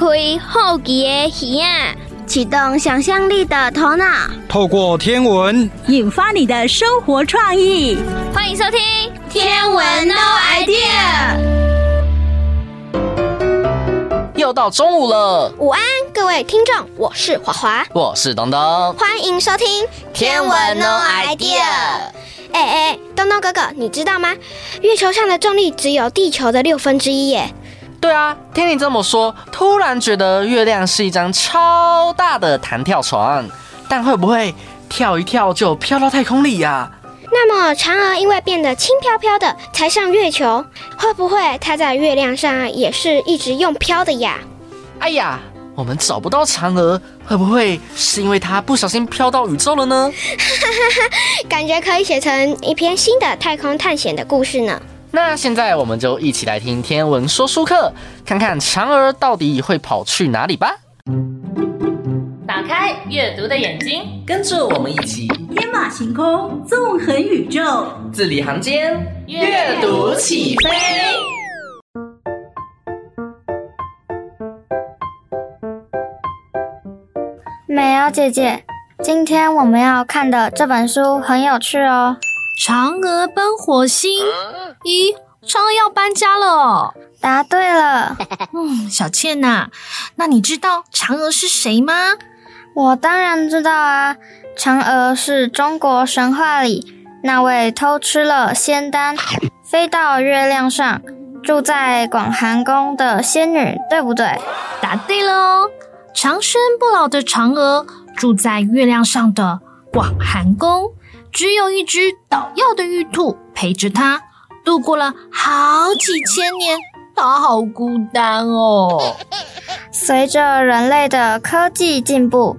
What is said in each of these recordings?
开好奇的耳启动想象力的头脑，透过天文引发你的生活创意。欢迎收听《天文 No Idea》。又到中午了，午安，各位听众，我是华华，我是东东，欢迎收听《天文 No Idea》。哎哎，东东哥哥，你知道吗？月球上的重力只有地球的六分之一耶。对啊，听你这么说，突然觉得月亮是一张超大的弹跳床，但会不会跳一跳就飘到太空里呀？那么嫦娥因为变得轻飘飘的才上月球，会不会它在月亮上也是一直用飘的呀？哎呀，我们找不到嫦娥，会不会是因为它不小心飘到宇宙了呢？哈哈哈感觉可以写成一篇新的太空探险的故事呢。那现在我们就一起来听天文说书课，看看嫦娥到底会跑去哪里吧。打开阅读的眼睛，跟着我们一起天马行空，纵横宇宙，字里行间阅读起飞。美瑶姐姐，今天我们要看的这本书很有趣哦。嫦娥奔火星？咦，嫦娥要搬家了哦？答对了。嗯，小倩呐、啊，那你知道嫦娥是谁吗？我当然知道啊，嫦娥是中国神话里那位偷吃了仙丹，飞到月亮上，住在广寒宫的仙女，对不对？答对了哦，长生不老的嫦娥住在月亮上的广寒宫。只有一只捣药的玉兔陪着他度过了好几千年，他好孤单哦。随着人类的科技进步，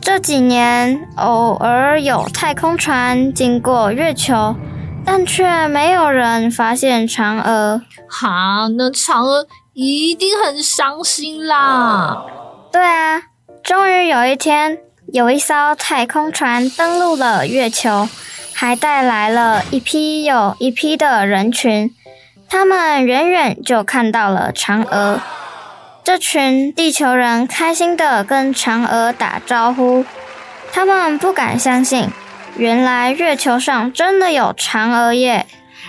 这几年偶尔有太空船经过月球，但却没有人发现嫦娥。哈，那嫦娥一定很伤心啦。对啊，终于有一天。有一艘太空船登陆了月球，还带来了一批又一批的人群。他们远远就看到了嫦娥。这群地球人开心地跟嫦娥打招呼。他们不敢相信，原来月球上真的有嫦娥耶！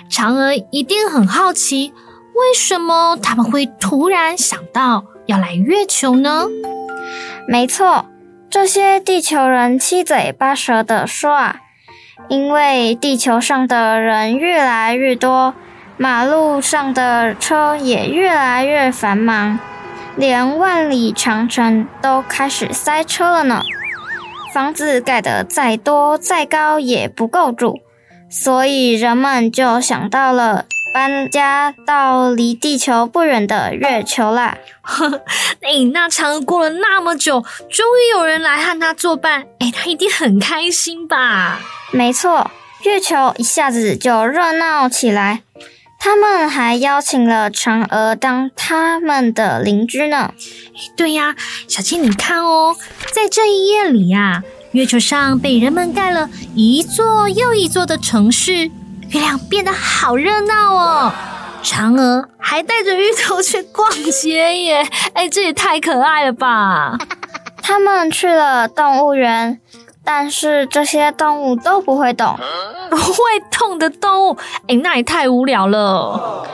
嫦娥一定很好奇，为什么他们会突然想到要来月球呢？没错。这些地球人七嘴八舌地说啊，因为地球上的人越来越多，马路上的车也越来越繁忙，连万里长城都开始塞车了呢。房子盖得再多再高也不够住，所以人们就想到了。搬家到离地球不远的月球啦！哎，那嫦娥过了那么久，终于有人来和她作伴，哎，她一定很开心吧？没错，月球一下子就热闹起来。他们还邀请了嫦娥当他们的邻居呢。对呀，小青，你看哦，在这一夜里呀，月球上被人们盖了一座又一座的城市。月亮变得好热闹哦，嫦娥还带着芋头去逛街耶！哎，这也太可爱了吧！他们去了动物园，但是这些动物都不会动，不会动的动物，哎，那也太无聊了。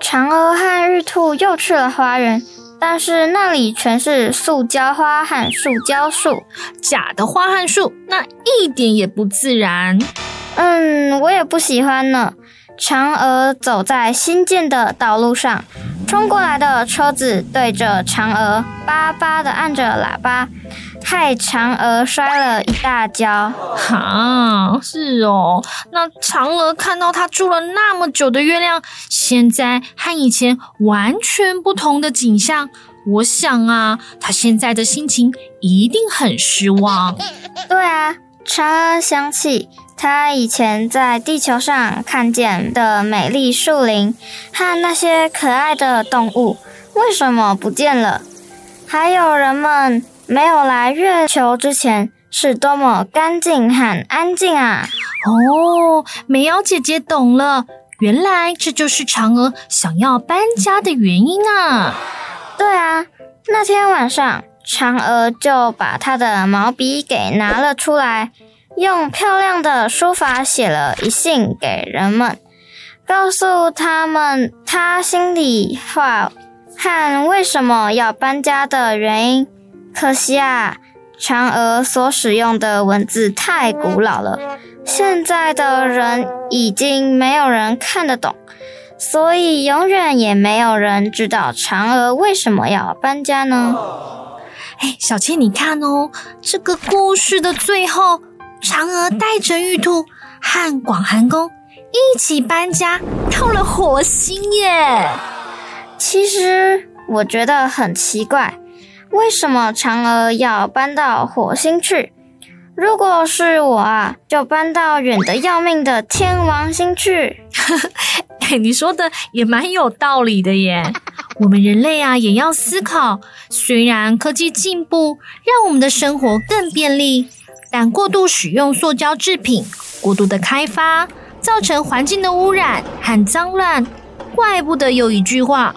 嫦娥和玉兔又去了花园，但是那里全是塑胶花和塑胶树，假的花和树，那一点也不自然。嗯，我也不喜欢呢。嫦娥走在新建的道路上，冲过来的车子对着嫦娥巴巴的按着喇叭，害嫦娥摔了一大跤。哈，是哦。那嫦娥看到她住了那么久的月亮，现在和以前完全不同的景象，我想啊，她现在的心情一定很失望。对啊，嫦娥想起。他以前在地球上看见的美丽树林和那些可爱的动物，为什么不见了？还有人们没有来月球之前是多么干净和安静啊！哦，美瑶姐姐懂了，原来这就是嫦娥想要搬家的原因啊！对啊，那天晚上，嫦娥就把她的毛笔给拿了出来，用漂亮的书法写了一信给人们，告诉他们他心里话和为什么要搬家的原因。可惜啊，嫦娥所使用的文字太古老了，现在的人已经没有人看得懂。所以永远也没有人知道嫦娥为什么要搬家呢？哎，小倩，你看哦，这个故事的最后，嫦娥带着玉兔和广寒宫一起搬家到了火星耶。其实我觉得很奇怪，为什么嫦娥要搬到火星去？如果是我啊，就搬到远得要命的天王星去。你说的也蛮有道理的耶。我们人类啊，也要思考。虽然科技进步，让我们的生活更便利，但过度使用塑胶制品，过度的开发，造成环境的污染和脏乱。怪不得有一句话：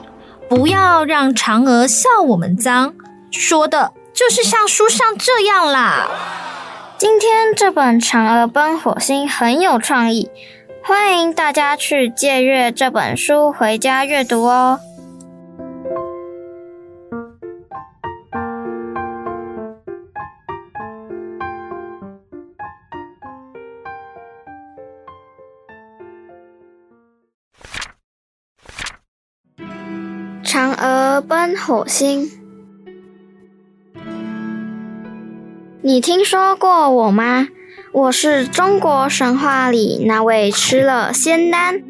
不要让嫦娥笑我们脏，说的就是像书上这样啦。今天这本《嫦娥奔火星》很有创意。欢迎大家去借阅这本书回家阅读哦。奔火星，你听说过我吗？我是中国神话里那位吃了仙丹，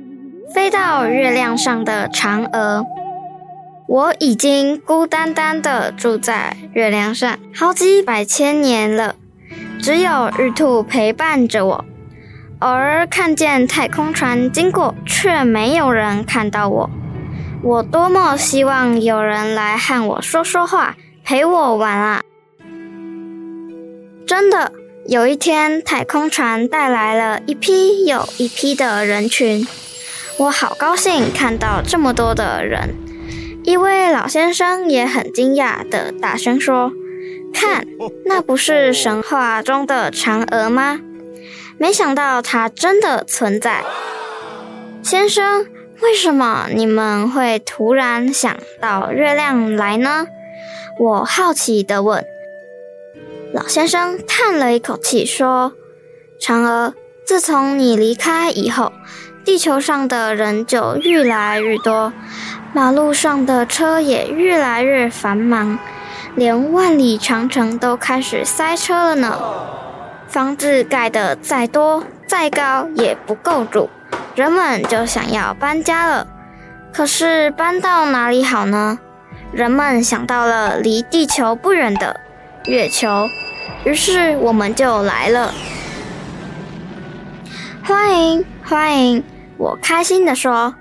飞到月亮上的嫦娥。我已经孤单单的住在月亮上好几百千年了，只有玉兔陪伴着我。偶尔看见太空船经过，却没有人看到我。我多么希望有人来和我说说话，陪我玩啊！真的。有一天，太空船带来了一批又一批的人群，我好高兴看到这么多的人。一位老先生也很惊讶地大声说：“看，那不是神话中的嫦娥吗？没想到它真的存在。”先生，为什么你们会突然想到月亮来呢？我好奇地问。老先生叹了一口气说：“嫦娥，自从你离开以后，地球上的人就越来越多，马路上的车也越来越繁忙，连万里长城都开始塞车了呢。房子盖得再多再高也不够住，人们就想要搬家了。可是搬到哪里好呢？人们想到了离地球不远的月球。”于是我们就来了，欢迎欢迎！我开心地说：“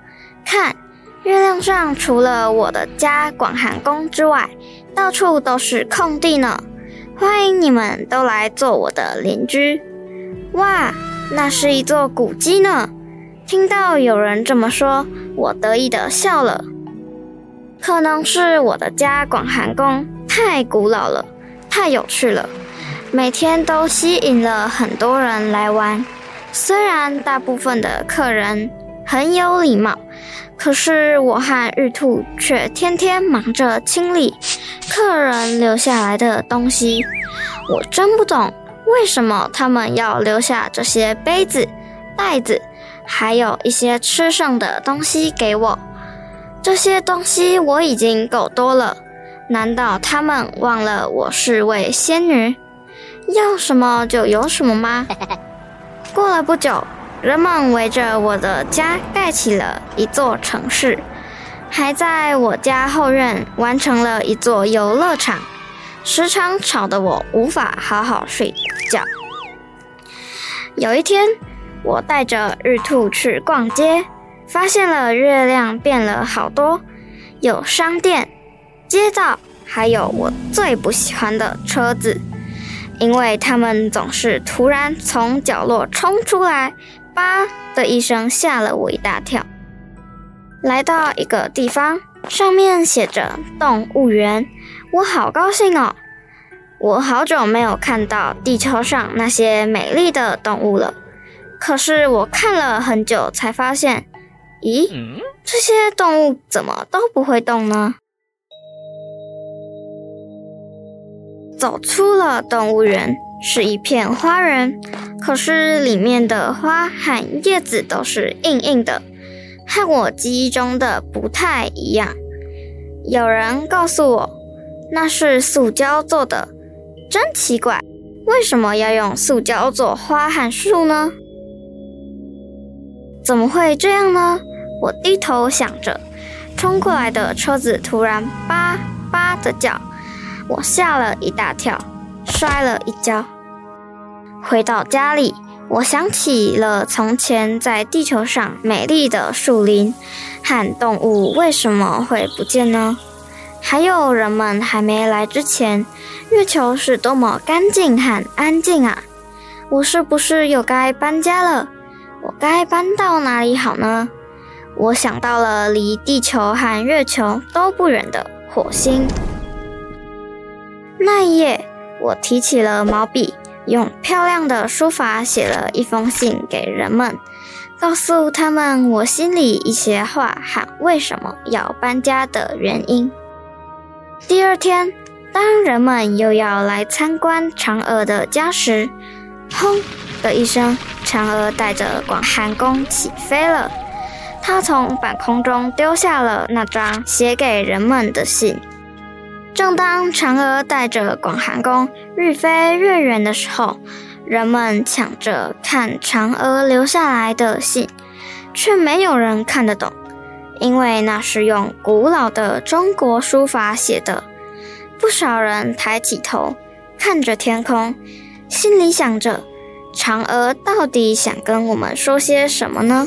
看，月亮上除了我的家广寒宫之外，到处都是空地呢。欢迎你们都来做我的邻居。”哇，那是一座古迹呢！听到有人这么说，我得意地笑了。可能是我的家广寒宫太古老了，太有趣了。每天都吸引了很多人来玩，虽然大部分的客人很有礼貌，可是我和玉兔却天天忙着清理客人留下来的东西。我真不懂为什么他们要留下这些杯子、袋子，还有一些吃剩的东西给我。这些东西我已经够多了，难道他们忘了我是位仙女？要什么就有什么吗？过了不久，人们围着我的家盖起了一座城市，还在我家后院完成了一座游乐场，时常吵得我无法好好睡觉。有一天，我带着玉兔去逛街，发现了月亮变了好多，有商店、街道，还有我最不喜欢的车子。因为他们总是突然从角落冲出来，吧的一声吓了我一大跳。来到一个地方，上面写着“动物园”，我好高兴哦！我好久没有看到地球上那些美丽的动物了。可是我看了很久，才发现，咦，这些动物怎么都不会动呢？走出了动物园，是一片花园，可是里面的花和叶子都是硬硬的，和我记忆中的不太一样。有人告诉我，那是塑胶做的，真奇怪，为什么要用塑胶做花和树呢？怎么会这样呢？我低头想着，冲过来的车子突然叭叭的叫，我吓了一大跳，摔了一跤。回到家里，我想起了从前在地球上美丽的树林和动物为什么会不见呢？还有人们还没来之前，月球是多么干净和安静啊！我是不是又该搬家了？该搬到哪里好呢？我想到了离地球和月球都不远的火星。那一夜，我提起了毛笔，用漂亮的书法写了一封信给人们，告诉他们我心里一些话和为什么要搬家的原因。第二天，当人们又要来参观嫦娥的家时，轰的一声。嫦娥带着广寒宫起飞了，她从半空中丢下了那张写给人们的信。正当嫦娥带着广寒宫越飞越远的时候，人们抢着看嫦娥留下来的信，却没有人看得懂，因为那是用古老的中国书法写的。不少人抬起头看着天空，心里想着。嫦娥到底想跟我们说些什么呢？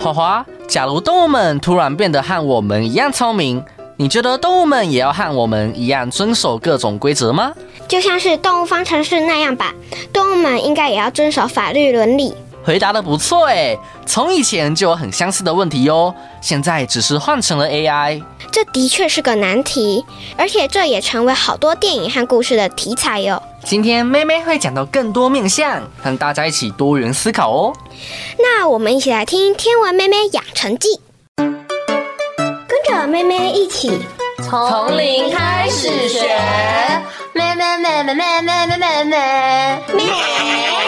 花花，假如动物们突然变得和我们一样聪明，你觉得动物们也要和我们一样遵守各种规则吗？就像是动物方程式那样吧，动物们应该也要遵守法律伦理。回答的不错诶，从以前就有很相似的问题哟，现在只是换成了 AI。这的确是个难题，而且这也成为好多电影和故事的题材哟。今天妹妹会讲到更多面向，让大家一起多元思考哦。那我们一起来听《天文妹妹养成记》，跟着妹妹一起从零开始学。妹妹妹妹妹妹妹妹妹妹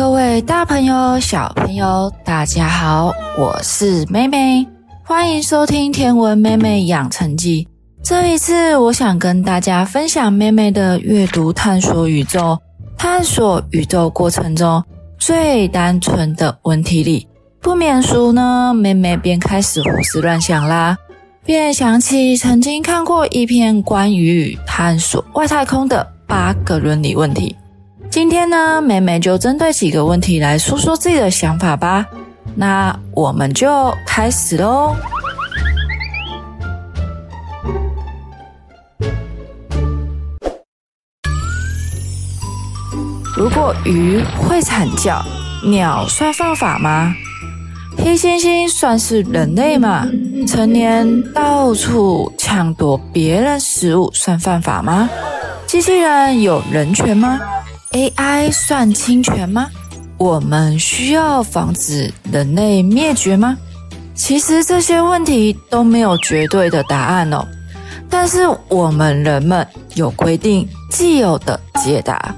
各位大朋友、小朋友，大家好，我是妹妹。欢迎收听《天文妹妹养成记》。这一次，我想跟大家分享妹妹的阅读探索宇宙，探索宇宙过程中最单纯的问题里，不免俗呢。妹妹便开始胡思乱想啦，便想起曾经看过一篇关于探索外太空的八个伦理问题。今天呢，妹妹就针对几个问题来说说自己的想法吧。那我们就开始喽。如果鱼会惨叫，鸟算犯法吗？黑猩猩算是人类吗？成年到处抢夺别人食物算犯法吗？机器人有人权吗？AI 算侵权吗？我们需要防止人类灭绝吗？其实这些问题都没有绝对的答案哦。但是我们人们有规定既有的解答，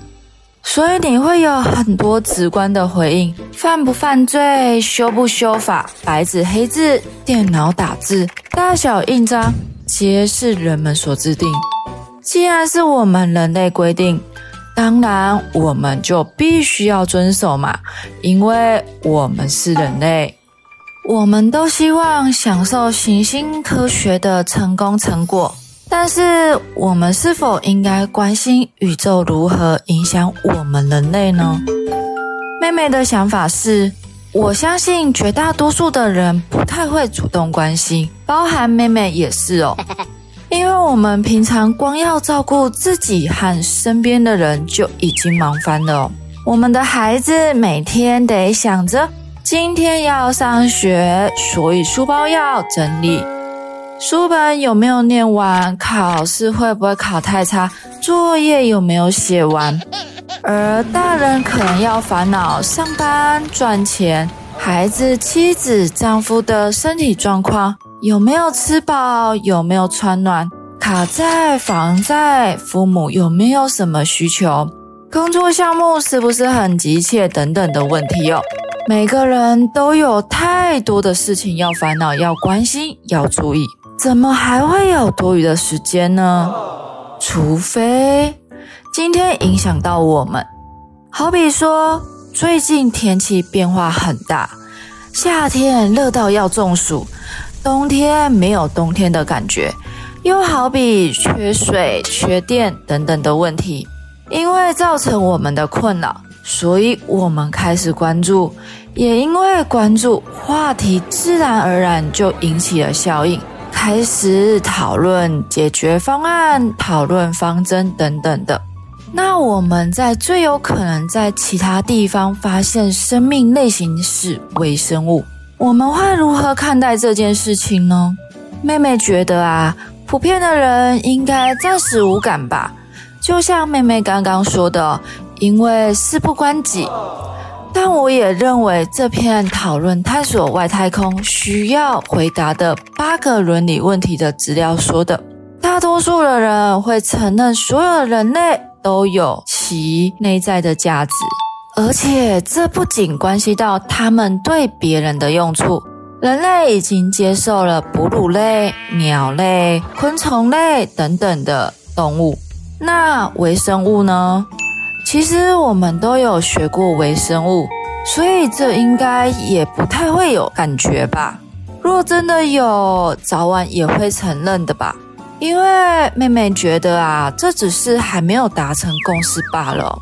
所以你会有很多直观的回应：犯不犯罪、修不修法、白纸黑字、电脑打字、大小印章，皆是人们所制定。既然是我们人类规定。当然，我们就必须要遵守嘛，因为我们是人类，我们都希望享受行星科学的成功成果。但是，我们是否应该关心宇宙如何影响我们人类呢？妹妹的想法是，我相信绝大多数的人不太会主动关心，包含妹妹也是哦。因为我们平常光要照顾自己和身边的人就已经忙翻了。我们的孩子每天得想着今天要上学，所以书包要整理。书本有没有念完？考试会不会考太差？作业有没有写完？而大人可能要烦恼上班赚钱，孩子、妻子、丈夫的身体状况有没有吃饱？有没有穿暖？卡债、房债，父母有没有什么需求？工作项目是不是很急切？等等的问题哦。每个人都有太多的事情要烦恼、要关心、要注意。怎么还会有多余的时间呢？除非今天影响到我们，好比说最近天气变化很大，夏天热到要中暑，冬天没有冬天的感觉，又好比缺水、缺电等等的问题，因为造成我们的困扰，所以我们开始关注，也因为关注话题，自然而然就引起了效应。开始讨论解决方案，讨论方针等等的。那我们在最有可能在其他地方发现生命类型是微生物，我们会如何看待这件事情呢？妹妹觉得啊，普遍的人应该暂时无感吧。就像妹妹刚刚说的，因为事不关己。但我也认为，这篇讨论探索外太空需要回答的八个伦理问题的资料说的，大多数的人会承认所有人类都有其内在的价值，而且这不仅关系到他们对别人的用处。人类已经接受了哺乳类、鸟类、昆虫类等等的动物，那微生物呢？其实我们都有学过微生物，所以这应该也不太会有感觉吧？若真的有，早晚也会承认的吧？因为妹妹觉得啊，这只是还没有达成共识罢了。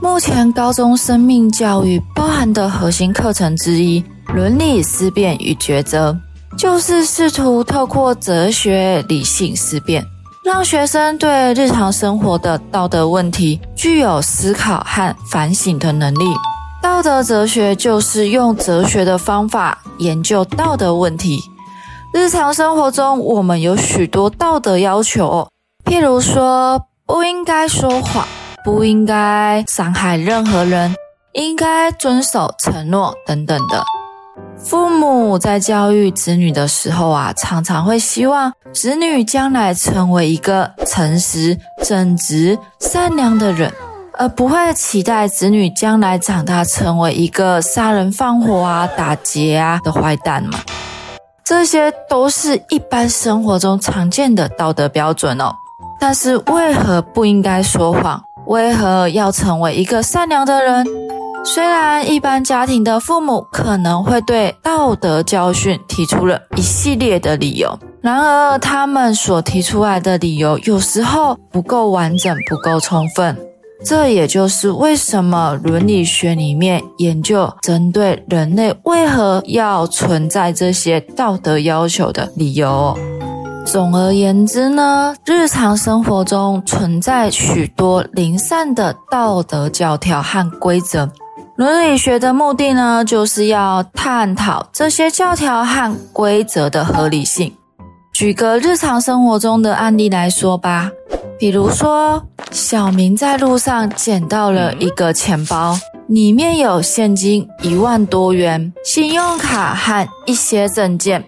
目前高中生命教育包含的核心课程之一——伦理思辨与抉择，就是试图透过哲学理性思辨。让学生对日常生活的道德问题具有思考和反省的能力。道德哲学就是用哲学的方法研究道德问题。日常生活中，我们有许多道德要求，譬如说不应该说谎，不应该伤害任何人，应该遵守承诺等等的。父母在教育子女的时候啊，常常会希望子女将来成为一个诚实、正直、善良的人，而不会期待子女将来长大成为一个杀人放火啊、打劫啊的坏蛋嘛。这些都是一般生活中常见的道德标准哦。但是为何不应该说谎？为何要成为一个善良的人？虽然一般家庭的父母可能会对道德教训提出了一系列的理由，然而他们所提出来的理由有时候不够完整、不够充分。这也就是为什么伦理学里面研究针对人类为何要存在这些道德要求的理由。总而言之呢，日常生活中存在许多零散的道德教条和规则。伦理学的目的呢，就是要探讨这些教条和规则的合理性。举个日常生活中的案例来说吧，比如说，小明在路上捡到了一个钱包，里面有现金一万多元、信用卡和一些证件。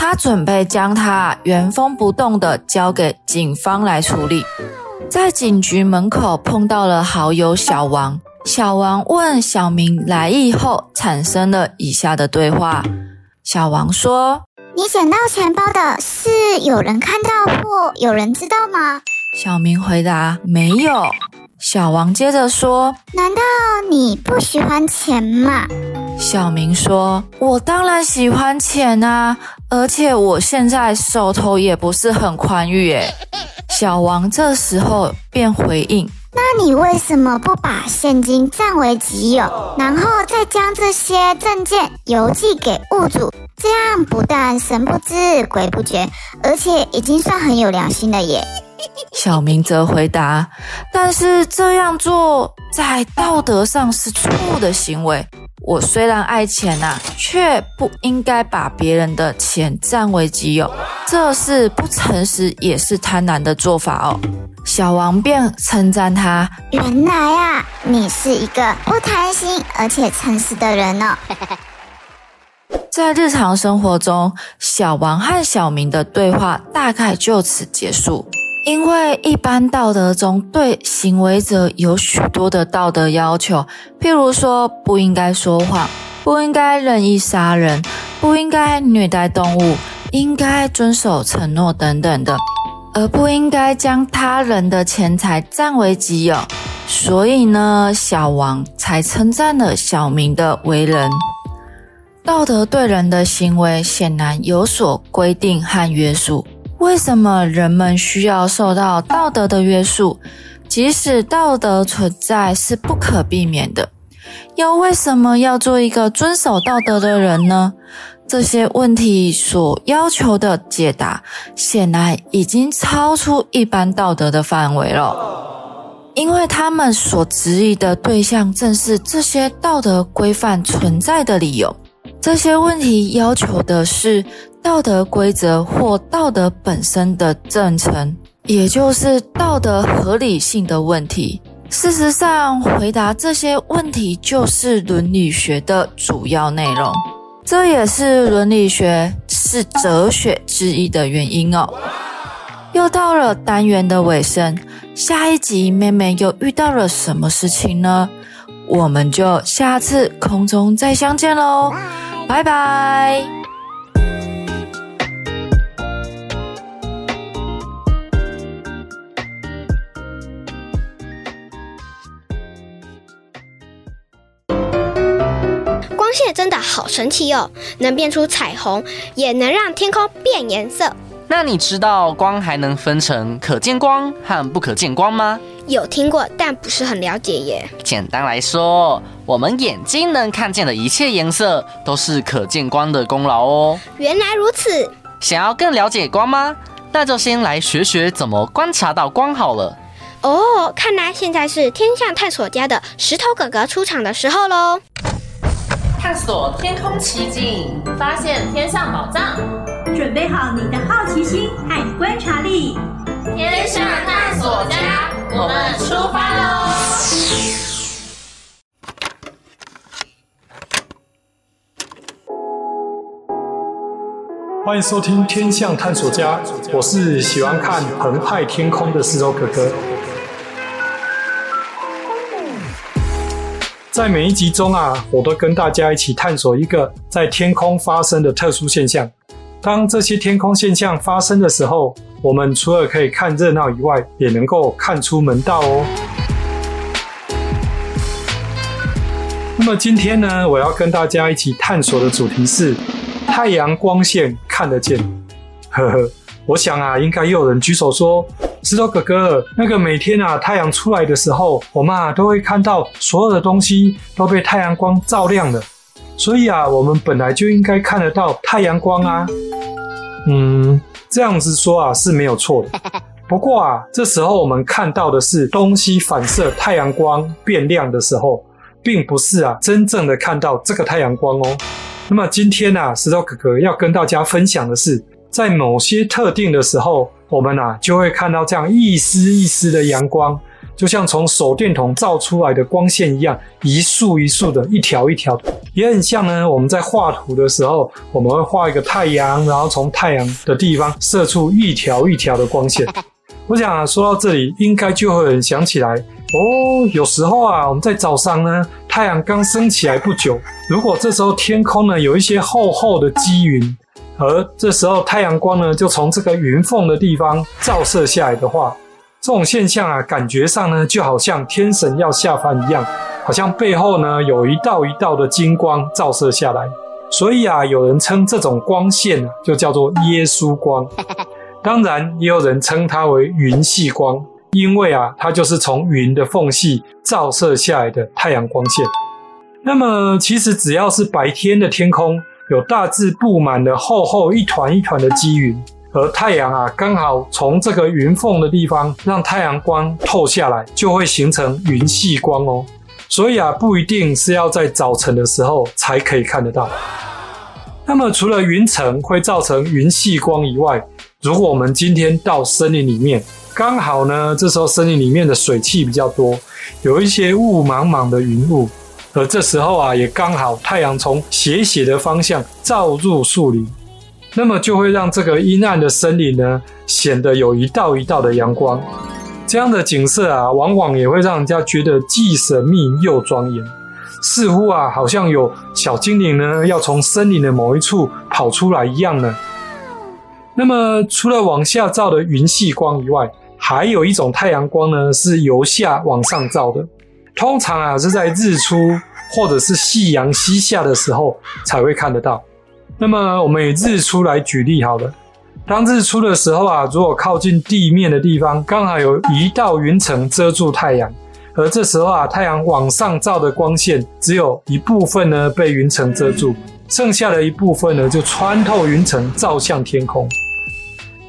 他准备将它原封不动地交给警方来处理，在警局门口碰到了好友小王。小王问小明来意后，产生了以下的对话。小王说：“你捡到钱包的是有人看到或有人知道吗？”小明回答：“没有。”小王接着说：“难道你不喜欢钱吗？”小明说：“我当然喜欢钱啊，而且我现在手头也不是很宽裕。”诶小王这时候便回应：“那你为什么不把现金占为己有，然后再将这些证件邮寄给物主？这样不但神不知鬼不觉，而且已经算很有良心了耶。”小明则回答：“但是这样做在道德上是错误的行为。我虽然爱钱呐，却不应该把别人的钱占为己有，这是不诚实也是贪婪的做法哦。”小王便称赞他：“原来啊，你是一个不贪心而且诚实的人呢。”在日常生活中，小王和小明的对话大概就此结束。因为一般道德中对行为者有许多的道德要求，譬如说不应该说谎，不应该任意杀人，不应该虐待动物，应该遵守承诺等等的，而不应该将他人的钱财占为己有。所以呢，小王才称赞了小明的为人。道德对人的行为显然有所规定和约束。为什么人们需要受到道德的约束？即使道德存在是不可避免的，又为什么要做一个遵守道德的人呢？这些问题所要求的解答，显然已经超出一般道德的范围了，因为他们所质疑的对象正是这些道德规范存在的理由。这些问题要求的是道德规则或道德本身的证成，也就是道德合理性的问题。事实上，回答这些问题就是伦理学的主要内容，这也是伦理学是哲学之一的原因哦。又到了单元的尾声，下一集妹妹又遇到了什么事情呢？我们就下次空中再相见喽。拜拜。光线真的好神奇哦，能变出彩虹，也能让天空变颜色。那你知道光还能分成可见光和不可见光吗？有听过，但不是很了解耶。简单来说，我们眼睛能看见的一切颜色，都是可见光的功劳哦。原来如此。想要更了解光吗？那就先来学学怎么观察到光好了。哦，看来现在是天象探索家的石头哥哥出场的时候喽。探索天空奇景，发现天象宝藏，准备好你的好奇心和观察力。天象探索家，我们出发喽！欢迎收听《天象探索家》，我是喜欢看澎湃天空的石头哥哥。在每一集中啊，我都跟大家一起探索一个在天空发生的特殊现象。当这些天空现象发生的时候，我们除了可以看热闹以外，也能够看出门道哦。那么今天呢，我要跟大家一起探索的主题是太阳光线看得见。呵呵，我想啊，应该又有人举手说：“石头哥哥，那个每天啊，太阳出来的时候，我们啊都会看到所有的东西都被太阳光照亮了，所以啊，我们本来就应该看得到太阳光啊。”嗯。这样子说啊是没有错的，不过啊，这时候我们看到的是东西反射太阳光变亮的时候，并不是啊真正的看到这个太阳光哦。那么今天啊，石头哥哥要跟大家分享的是，在某些特定的时候，我们啊就会看到这样一丝一丝的阳光。就像从手电筒照出来的光线一样，一束一束的，一条一条的，也很像呢。我们在画图的时候，我们会画一个太阳，然后从太阳的地方射出一条一条的光线。我想啊，说到这里，应该就会很想起来哦。有时候啊，我们在早上呢，太阳刚升起来不久，如果这时候天空呢有一些厚厚的积云，而这时候太阳光呢就从这个云缝的地方照射下来的话。这种现象啊，感觉上呢，就好像天神要下凡一样，好像背后呢有一道一道的金光照射下来，所以啊，有人称这种光线就叫做耶稣光。当然，也有人称它为云系光，因为啊，它就是从云的缝隙照射下来的太阳光线。那么，其实只要是白天的天空有大致布满了厚厚一团一团的积云，而太阳啊刚好从这个云缝的地方让太阳光透下来，就会形成云系光哦。所以啊，不一定是要在早晨的时候才可以看得到。那么，除了云层会造成云系光以外，如果我们今天到森林里面，刚好呢，这时候森林里面的水汽比较多，有一些雾茫茫的云雾，而这时候啊，也刚好太阳从斜斜的方向照入树林，那么就会让这个阴暗的森林呢，显得有一道一道的阳光。这样的景色啊，往往也会让人家觉得既神秘又庄严，似乎啊，好像有小精灵呢，要从森林的某一处跑出来一样呢。那么，除了往下照的云系光以外，还有一种太阳光呢，是由下往上照的。通常啊，是在日出或者是夕阳西下的时候才会看得到。那么，我们以日出来举例好了。当日出的时候啊，如果靠近地面的地方刚好有一道云层遮住太阳，而这时候啊，太阳往上照的光线只有一部分呢被云层遮住，剩下的一部分呢就穿透云层照向天空。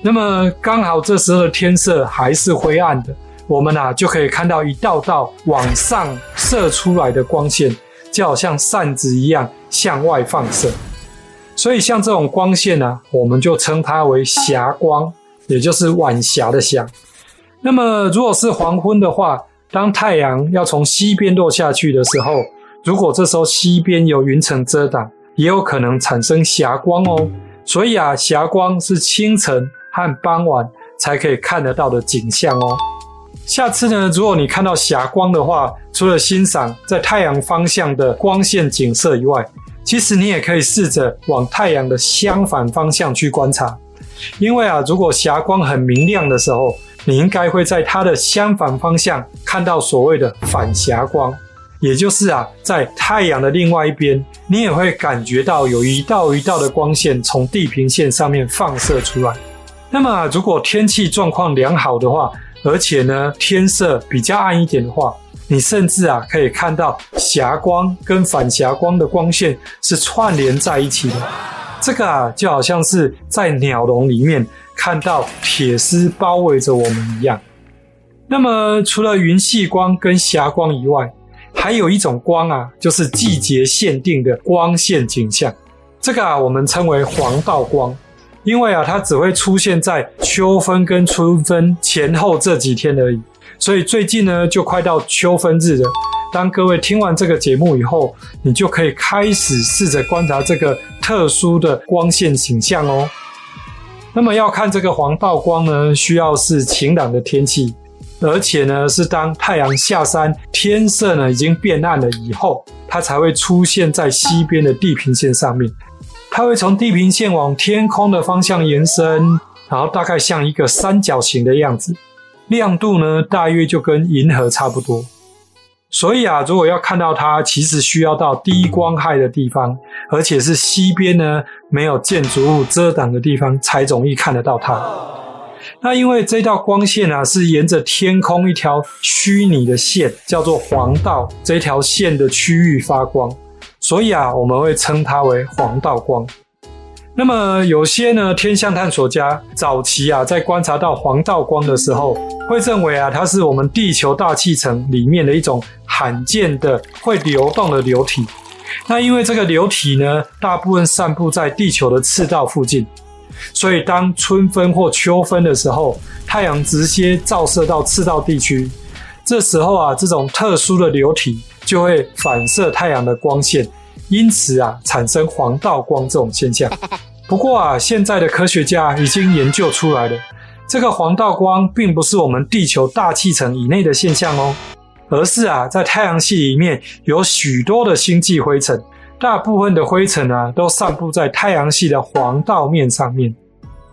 那么刚好这时候的天色还是灰暗的，我们啊就可以看到一道道往上射出来的光线，就好像扇子一样向外放射。所以像这种光线呢、我们就称它为霞光，也就是晚霞的霞。那么如果是黄昏的话，当太阳要从西边落下去的时候，如果这时候西边有云层遮挡，也有可能产生霞光哦。所以啊，霞光是清晨。和傍晚才可以看得到的景象哦。下次呢，如果你看到霞光的话，除了欣赏在太阳方向的光线景色以外，其实你也可以试着往太阳的相反方向去观察。因为啊，如果霞光很明亮的时候，你应该会在它的相反方向看到所谓的反霞光，也就是啊，在太阳的另外一边，你也会感觉到有一道一道的光线从地平线上面放射出来。那么，如果天气状况良好的话，而且呢，天色比较暗一点的话，你甚至啊可以看到霞光跟反霞光的光线是串联在一起的。这个啊就好像是在鸟笼里面看到铁丝包围着我们一样。那么，除了云系光跟霞光以外，还有一种光啊，就是季节限定的光线景象。这个啊，我们称为黄道光。因为啊，它只会出现在秋分跟春分前后这几天而已，所以最近呢就快到秋分日了。当各位听完这个节目以后，你就可以开始试着观察这个特殊的光线形象哦。那么要看这个黄道光呢，需要是晴朗的天气，而且呢是当太阳下山，天色呢已经变暗了以后，它才会出现在西边的地平线上面。它会从地平线往天空的方向延伸，然后大概像一个三角形的样子，亮度呢大约就跟银河差不多。所以啊，如果要看到它，其实需要到低光害的地方，而且是西边呢没有建筑物遮挡的地方才容易看得到它。那因为这道光线啊是沿着天空一条虚拟的线，叫做黄道，这条线的区域发光。所以啊，我们会称它为黄道光。那么有些呢，天象探索家早期啊，在观察到黄道光的时候，会认为啊，它是我们地球大气层里面的一种罕见的会流动的流体。那因为这个流体呢，大部分散布在地球的赤道附近，所以当春分或秋分的时候，太阳直接照射到赤道地区，这时候啊，这种特殊的流体。就会反射太阳的光线，因此啊，产生黄道光这种现象。不过啊，现在的科学家已经研究出来了，这个黄道光并不是我们地球大气层以内的现象哦，而是啊，在太阳系里面有许多的星际灰尘，大部分的灰尘啊，都散布在太阳系的黄道面上面。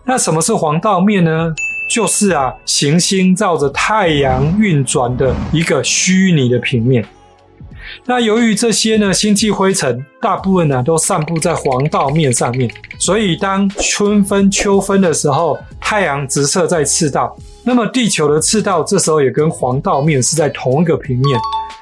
那什么是黄道面呢？就是啊，行星绕着太阳运转的一个虚拟的平面。那由于这些呢星际灰尘大部分呢都散布在黄道面上面，所以当春分、秋分的时候，太阳直射在赤道，那么地球的赤道这时候也跟黄道面是在同一个平面，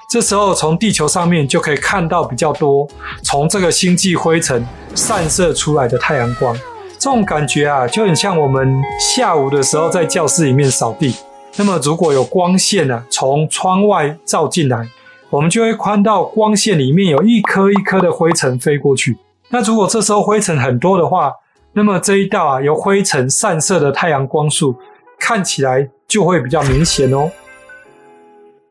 这时候从地球上面就可以看到比较多从这个星际灰尘散射出来的太阳光，这种感觉啊就很像我们下午的时候在教室里面扫地，那么如果有光线啊从窗外照进来。我们就会看到光线里面有一颗一颗的灰尘飞过去。那如果这时候灰尘很多的话，那么这一道啊由灰尘散射的太阳光束看起来就会比较明显哦。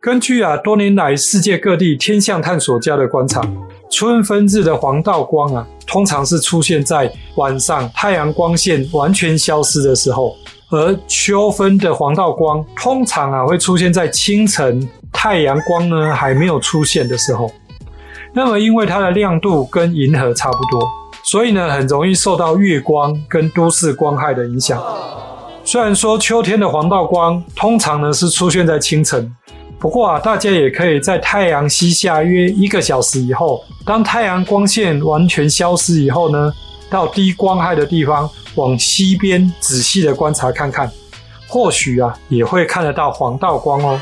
根据啊多年来世界各地天象探索家的观察，春分日的黄道光啊，通常是出现在晚上太阳光线完全消失的时候，而秋分的黄道光通常啊会出现在清晨。太阳光呢还没有出现的时候，那么因为它的亮度跟银河差不多，所以呢很容易受到月光跟都市光害的影响。虽然说秋天的黄道光通常呢是出现在清晨，不过啊大家也可以在太阳西下约一个小时以后，当太阳光线完全消失以后呢，到低光害的地方往西边仔细的观察看看，或许啊也会看得到黄道光哦。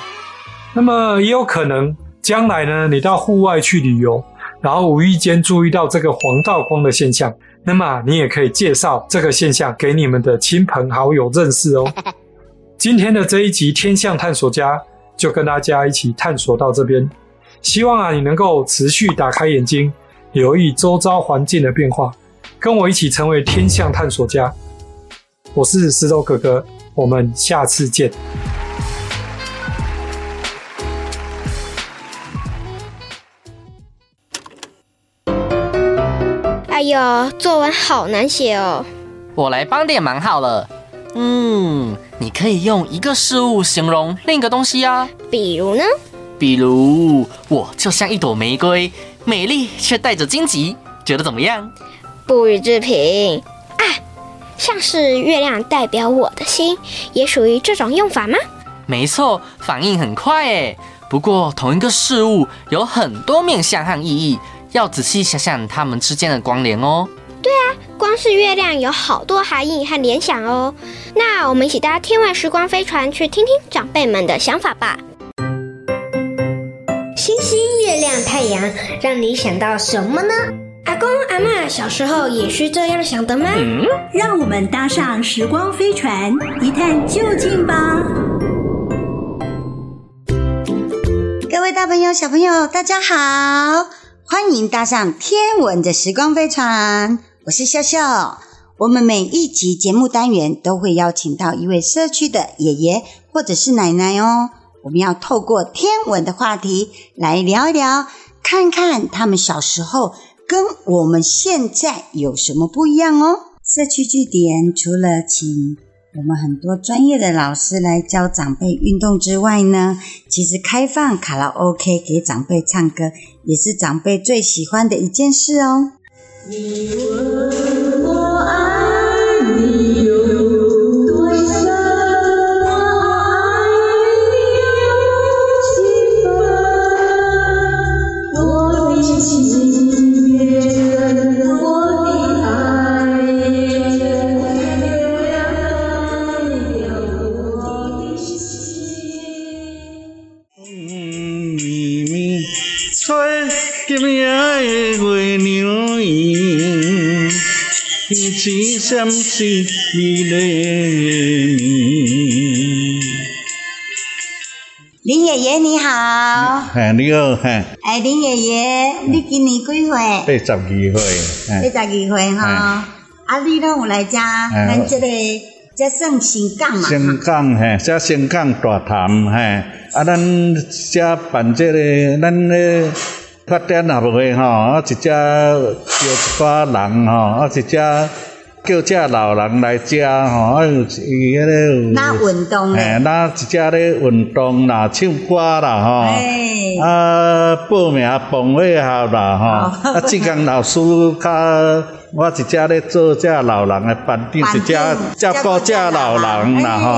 那么也有可能，将来呢，你到户外去旅游，然后无意间注意到这个黄道光的现象，那么你也可以介绍这个现象给你们的亲朋好友认识哦。今天的这一集天象探索家就跟大家一起探索到这边，希望啊你能够持续打开眼睛，留意周遭环境的变化，跟我一起成为天象探索家。我是石头哥哥，我们下次见。呦，作文好难写哦！我来帮点忙好了。嗯，你可以用一个事物形容另一个东西啊。比如呢？比如我就像一朵玫瑰，美丽却带着荆棘，觉得怎么样？不予置评。啊，像是月亮代表我的心，也属于这种用法吗？没错，反应很快诶。不过同一个事物有很多面向和意义。要仔细想想它们之间的关联哦。对啊，光是月亮有好多含义和联想哦。那我们一起搭天外时光飞船去听听长辈们的想法吧。星星、月亮、太阳，让你想到什么呢？阿公阿嬷小时候也是这样想的吗？嗯，让我们搭上时光飞船，一探究竟吧。各位大朋友、小朋友，大家好。欢迎搭上天文的时光飞船，我是笑笑。我们每一集节目单元都会邀请到一位社区的爷爷或者是奶奶哦。我们要透过天文的话题来聊一聊，看看他们小时候跟我们现在有什么不一样哦。社区据点除了请我们很多专业的老师来教长辈运动之外呢，其实开放卡拉 OK 给长辈唱歌，也是长辈最喜欢的一件事哦。林爷爷你好，哎你好，哎，哎林爷爷，你今年几岁？八十二岁，八十二岁哈，啊你拢有来遮，咱这个这算新港嘛？新港嘿，这新港大潭嘿，啊咱这办这个咱咧发展也会吼，啊一只叫一挂人吼，啊一只。叫遮老人来吃吼，啊有伊迄个那运动诶，那一只咧运动啦，唱歌啦吼，啊报名帮会校啦吼，啊志刚老师较我一只咧做遮老人的班长，一只照顾遮老人啦吼，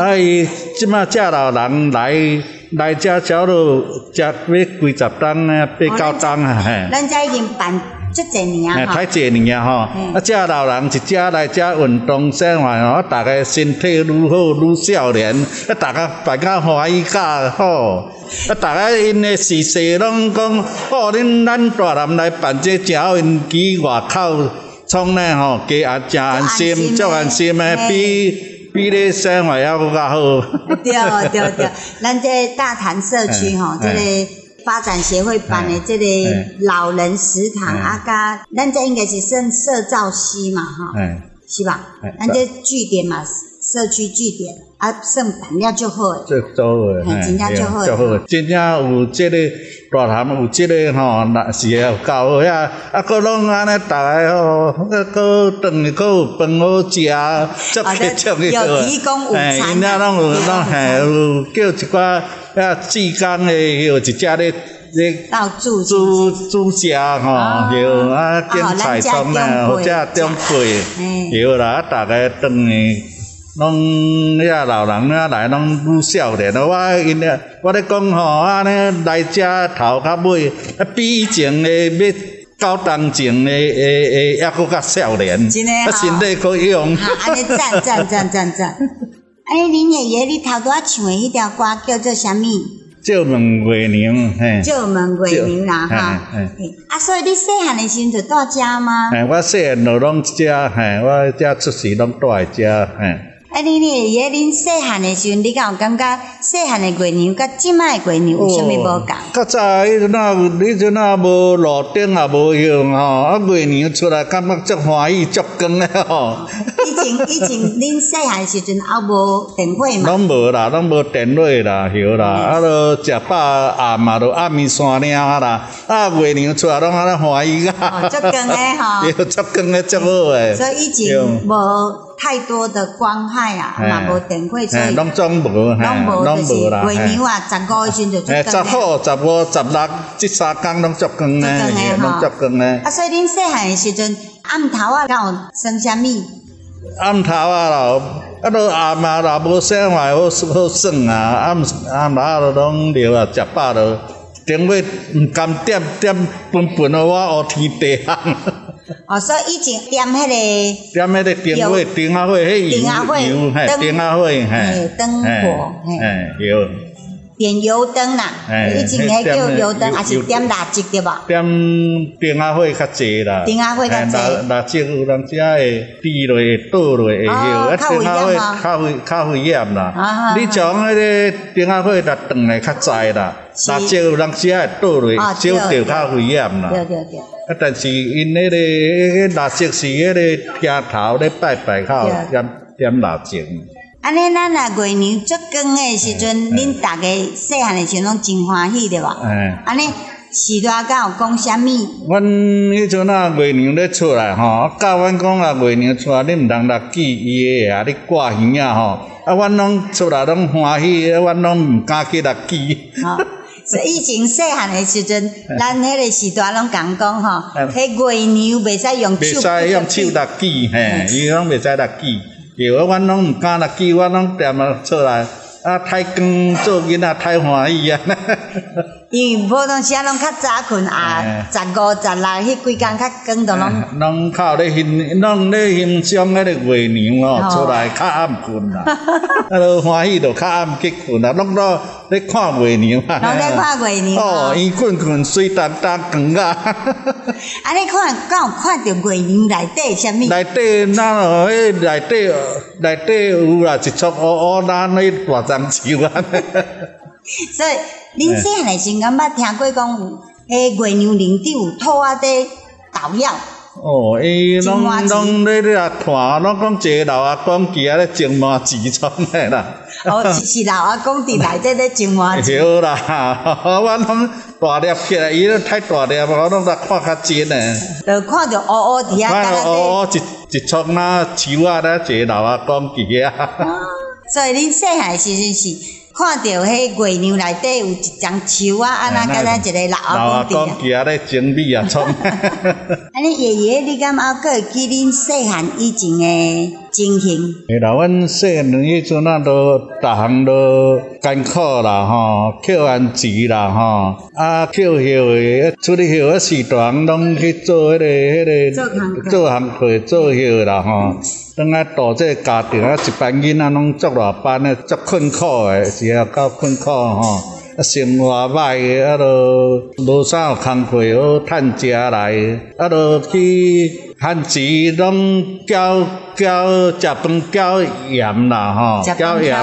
啊伊即马遮老人来。来遮少落食要几十担啊，八九担啊，嘿。咱遮已经办足侪年啊，太侪年啊，吼。啊，遮老人一遮来遮运动生活吼，大家身体愈好愈少年，啊，大家办甲欢喜甲好。啊，大家因诶时势拢讲，哦，恁咱大人来办这只好，因去外口创呢吼，加啊诚安心，足安心诶，比。比咧生活还要较好。对对对，咱这大潭社区 吼，这个发展协会办的这个老人食堂啊，甲咱这应该是算社造西嘛，哈，是吧？咱这据点嘛，社区据点啊，算办了就好。最做诶，真正就好，就好，真正有这个。大潭有这个吼，那是会够好遐，啊，阁拢安尼，大个吼，阁阁顿阁有饭好食，足客足去好。哎，因遐拢有拢嘿有叫一寡遐志工诶，有一只咧咧煮煮煮食吼，有啊，点菜汤啦，或者中配，有啦，啊，逐个顿去。拢遐老人啊来拢愈少年，我因咧，我咧讲吼，安尼来遮头壳尾，啊比以前诶要到当前诶诶诶，抑佫较少年，啊身体可以用。好，安尼赞赞赞赞赞。哎，林爷爷，你头拄啊唱的迄条歌叫做啥物？借问月娘，嘿。借问月娘啦，哈。啊，所以你细汉的时阵就住遮吗？哎，我细汉就拢遮，嘿，我遮出世拢住喺遮，嘿。啊，你你爷爷恁细汉诶时阵，你敢有感觉细汉诶月娘甲即摆诶月娘有啥物无共？较早迄阵啊，迄阵啊无路灯也无用吼，啊月娘出来感觉足欢喜足光诶吼。以前以前恁细汉诶时阵还无电火嘛？拢无啦，拢无电火啦，晓啦，啊，都食饱暗嘛，都暗暝山领啦，啊月娘出来拢安尼欢喜。足光诶吼。对，足光诶足好诶。所以以前无。太多的光害啊，嘛无电火，所以拢总无，拢无就是月娘啊，十五时阵就。十五、十五、十六，这三工拢足光呢，拢足光呢。啊，所以恁细汉诶时阵，暗头啊，敢有算啥物？暗头啊咯，啊都暗嘛，若无生话好好耍啊，暗暗头都拢了啊，食饱就电火毋甘点点分分互我乌天地暗。哦，所以以前点迄个点迄个灯火，灯仔火，迄油油，嘿，灯仔火，嘿，灯火，嘿，有点油灯啦，以前迄叫油灯，还是点蜡烛对吧？点灯啊火较济啦，灯啊火较济，蜡烛有人遮会滴落会倒落会有，啊，灯啊火较危较危险啦。你将迄个灯啊火来断来较早啦，蜡烛有人遮会倒落，烧着较危险啦。对对对。啊！但是因迄个迄个蜡烛是迄个厅头咧拜拜较点点蜡烛。安尼咱若月娘足光诶时阵，恁逐个细汉诶时阵拢真欢喜对吧？安尼时段敢有讲啥物？阮迄阵啊，月娘咧出来吼，教阮讲啊，月娘出来你毋通落记伊诶啊，你挂耳仔吼，啊，阮拢出来拢欢喜，阮拢毋敢去落记。所以以前细汉的时阵，咱迄个时代拢讲讲吼，迄月娘袂使用手，袂使用手来记，嘿，伊拢袂使来记。对，阮拢毋敢来记，我拢踮啊出来，啊，太光做囡仔太欢喜啊。因为普通时啊，拢较早困啊，十五、十六迄几工较光，都拢拢靠咧欣，拢咧欣赏迄个月娘哦，出来较暗困啦，啊，都欢喜，就较暗去困啦，拢都咧看月娘。啊，拢咧看月娘哦，伊困困水当当光啊，啊，你看敢有看到月娘内底啥物？内底那哦，迄内底内底有啦，一撮乌乌咱迄大樟树啊。所以，恁细汉诶时阵，捌听过讲有，诶，月娘灵伫有土仔在捣药。哦，伊拢拢咧咧看，拢讲一个老阿公伫遐咧种麻糬种诶啦。哦，是老阿公伫内底咧种麻糬。对啦，我拢大粒起来，伊咧太大粒，我拢来看较真诶。就看着乌乌伫遐。看乌乌一一撮那树啊咧，一个老阿公伫遐。所以恁细汉诶时阵是。看到迄月亮内底有一张树啊，安那敢若一个老阿公伫遐咧整理啊，创。安尼爷爷，你敢还阁会记恁细汉以前诶情形？诶啦，阮细汉迄阵啊，都逐项都艰苦啦，吼，扣番薯啦，吼，啊，扣叶诶，出去叶啊，时段拢去做迄个、迄个做工课，做叶啦，吼。当啊，大这个家庭啊，一班囡仔拢做偌班诶，足困苦诶，是啊，够困苦吼。啊，生活歹诶，啊，都无啥有工课好趁食来，啊，都去番薯拢交交食饭交盐啦，吼，交盐，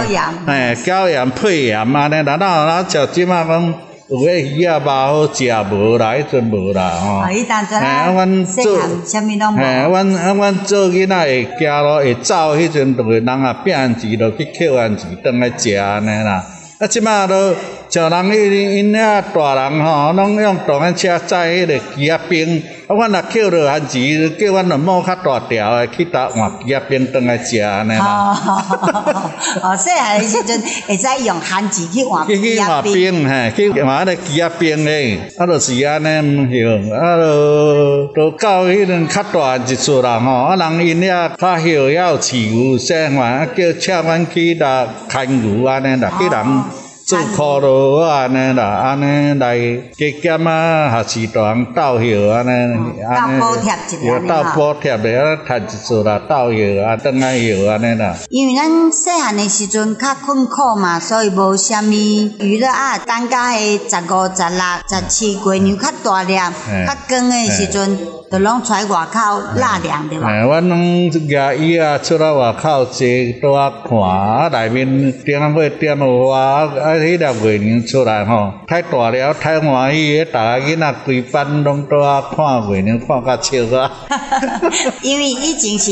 哎，交盐配盐安尼，然后咱像即马讲。有迄鱼仔肉好食无啦？迄阵无啦吼。啊，伊当阵啊，细汉啥物拢无。嘿，阮啊，阮做囡仔会行路会走，迄阵就会人啊变番薯，就去扣番薯，转来食安尼啦。啊，即卖都像人迄因遐大人吼，拢用大汉车载迄个机仔冰。啊，阮若扣着番薯，叫阮着摸较大条诶，去搭换机仔兵转来食安尼啦。哦，细汉诶时阵会使用番薯去换机仔冰，嘿，去换迄个机仔冰诶。啊，就是安尼毋晓，啊，着着到迄阵较大一撮啦吼，啊，人因遐较晓还有饲牛生还啊，叫请阮去搭牵牛安尼啦，去人。做苦劳安尼啦，安尼来加减啊，还是大人斗许安尼，安尼，有斗补贴的啊，趁一撮啦，斗许啊，转来许安尼啦。因为咱细汉的时阵较困苦嘛，所以无虾米娱乐啊，等到诶十五、十六、十七，月娘较大粒、较光的时阵，就拢出来外口纳凉对吧？哎，我拢拿椅啊，出来外口坐倒啊看，啊内面点啊火点有花啊。迄粒月亮出来吼，太大了，太欢喜，逐个囡仔规班拢倒啊看月亮，看甲笑啊！因为以前是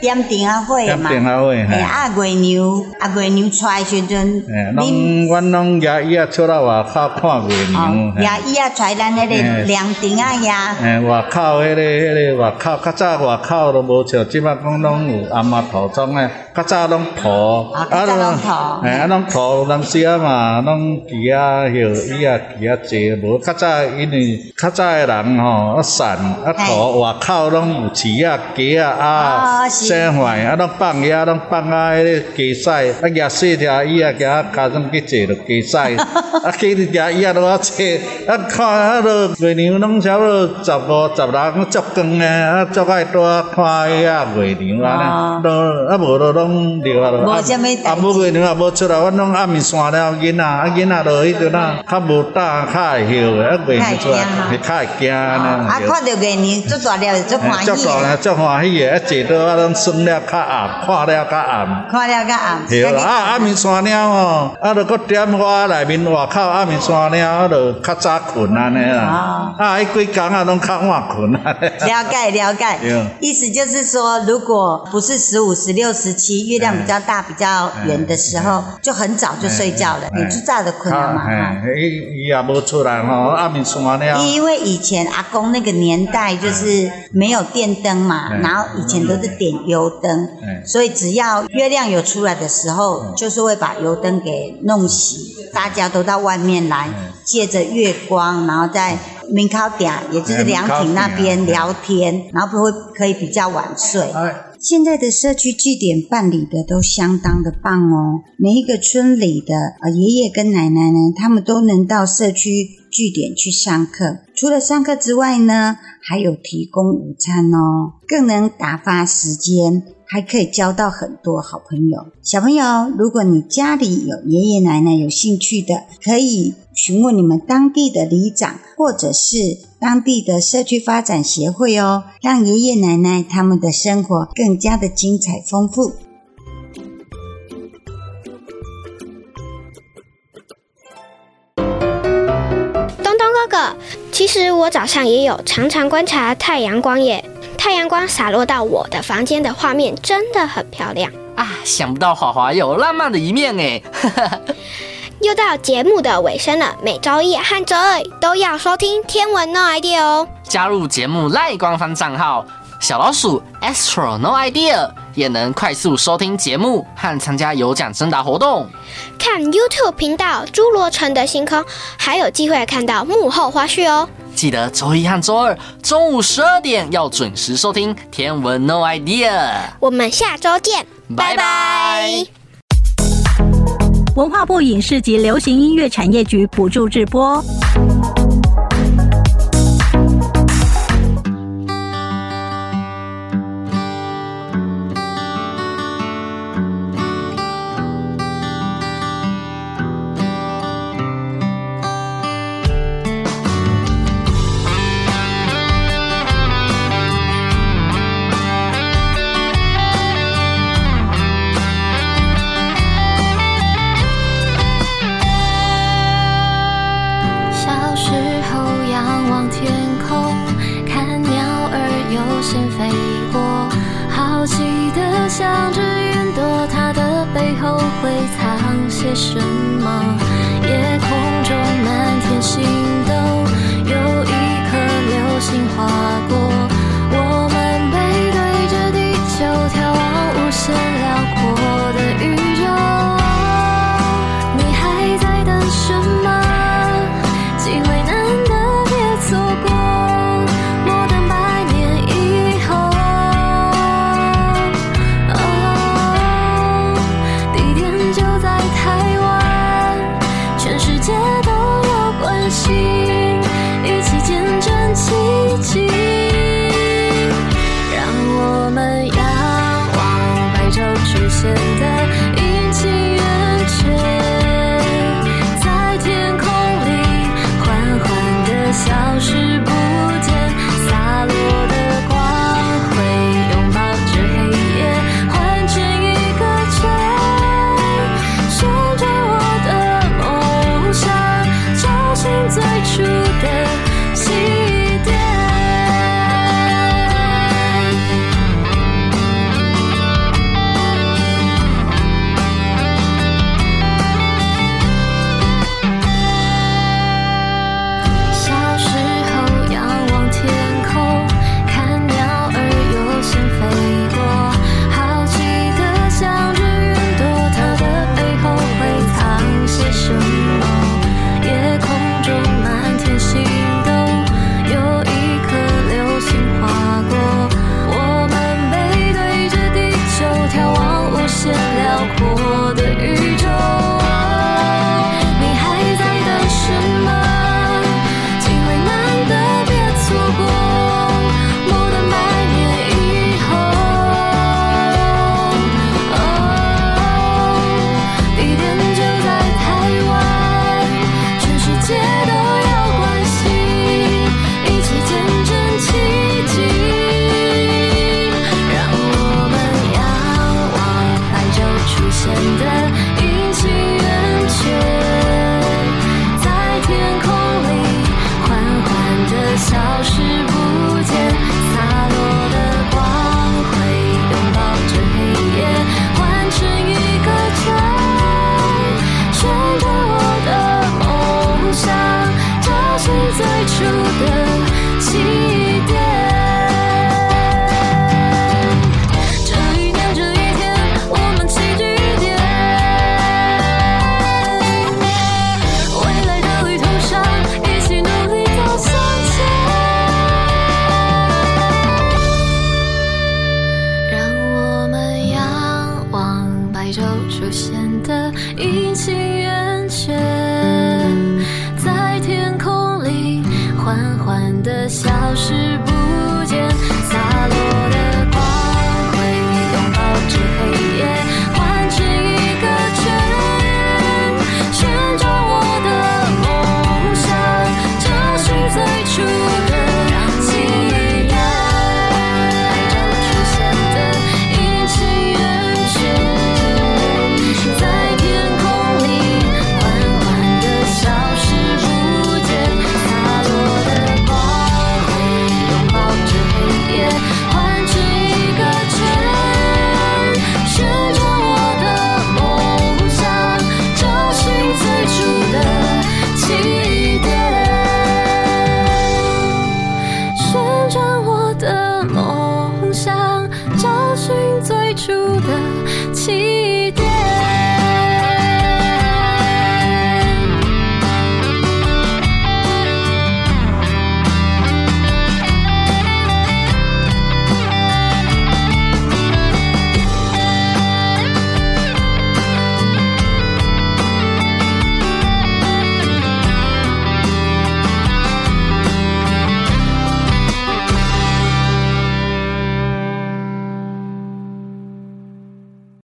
点灯仔火嘛，点灯仔火，嘿啊月娘，啊月娘出来时阵，恁阮拢野伊啊出来外口看月娘，野伊啊出来咱迄个凉亭啊呀，哎外口迄个迄个外口较早外口都无像即摆讲拢有阿妈头装诶，较早拢涂，啊较早拢涂，哎啊拢涂当时啊嘛。拢枝仔叶，伊也枝仔济，无较早因为较早诶人吼，啊散啊涂外口拢有饲仔鸡啊啊生坏啊，拢放野拢放啊迄个鸡屎，啊野细条伊也加加上去济着鸡屎，啊鸡只伊也拢啊济，啊看迄落月娘拢差不多十五十六足光诶，啊足爱拄啊看迄啊月娘安尼，都啊无都拢着啊，无啥物啊无月娘也无出来，阮拢暗暝散了囡仔。啊，囡仔落迄阵啊，较无胆，较会晓诶，啊，袂出来，会较会惊呢。啊，看到月娘足大了，足欢喜。足大了，足欢喜诶，啊，坐倒啊，拢算了较暗，看了较暗。看了较暗。对啊，暗暝山了吼，啊，着搁点我内面外口暗暝山了，啊，着较早困安尼啦。啊，迄几工啊，拢较晚困啊。了解了解。意思就是说，如果不是十五、十六、十七，月亮比较大、比较圆的时候，就很早就睡觉了。你就早就困了嘛。伊伊也无出来吼，暗暝山了。因为以前阿公那个年代就是没有电灯嘛，然后以前都是点油灯，所以只要月亮有出来的时候，就是会把油灯给弄熄，大家都到外面来，借着月光，然后在门口点，也就是凉亭那边聊天，然后不会可以比较晚睡。现在的社区据点办理的都相当的棒哦，每一个村里的啊爷爷跟奶奶呢，他们都能到社区据点去上课。除了上课之外呢，还有提供午餐哦，更能打发时间，还可以交到很多好朋友。小朋友，如果你家里有爷爷奶奶有兴趣的，可以询问你们当地的里长，或者是。当地的社区发展协会哦，让爷爷奶奶他们的生活更加的精彩丰富。东东哥哥，其实我早上也有常常观察太阳光耶，太阳光洒落到我的房间的画面真的很漂亮啊！想不到华华有浪漫的一面哎。又到节目的尾声了，每周一和周二都要收听《天文 No idea》哦。加入节目赖官方账号小老鼠 Astro No idea，也能快速收听节目和参加有奖征答活动。看 YouTube 频道《侏罗城的星空》，还有机会看到幕后花絮哦。记得周一和周二中午十二点要准时收听《天文 No Idea》。我们下周见，拜拜。文化部影视及流行音乐产业局补助直播。有心飞过，好奇的想着云朵，它的背后会藏些什么？夜空中满天星。显得已经